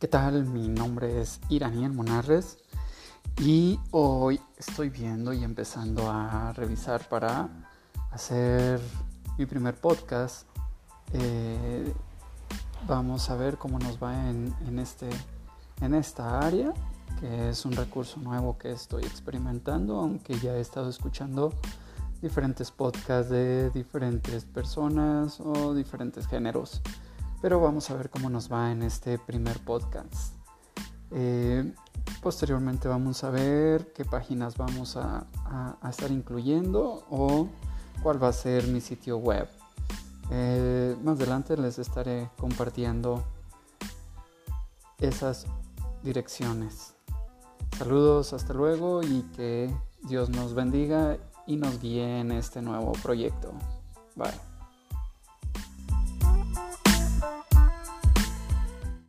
¿Qué tal? Mi nombre es Iraniel Monarres y hoy estoy viendo y empezando a revisar para hacer mi primer podcast. Eh, vamos a ver cómo nos va en, este, en esta área, que es un recurso nuevo que estoy experimentando, aunque ya he estado escuchando diferentes podcasts de diferentes personas o diferentes géneros. Pero vamos a ver cómo nos va en este primer podcast. Eh, posteriormente vamos a ver qué páginas vamos a, estar incluyendo o cuál va a ser mi sitio web. Eh, más adelante les estaré compartiendo esas direcciones. Saludos, hasta luego y que Dios nos bendiga y nos guíe en este nuevo proyecto. Bye.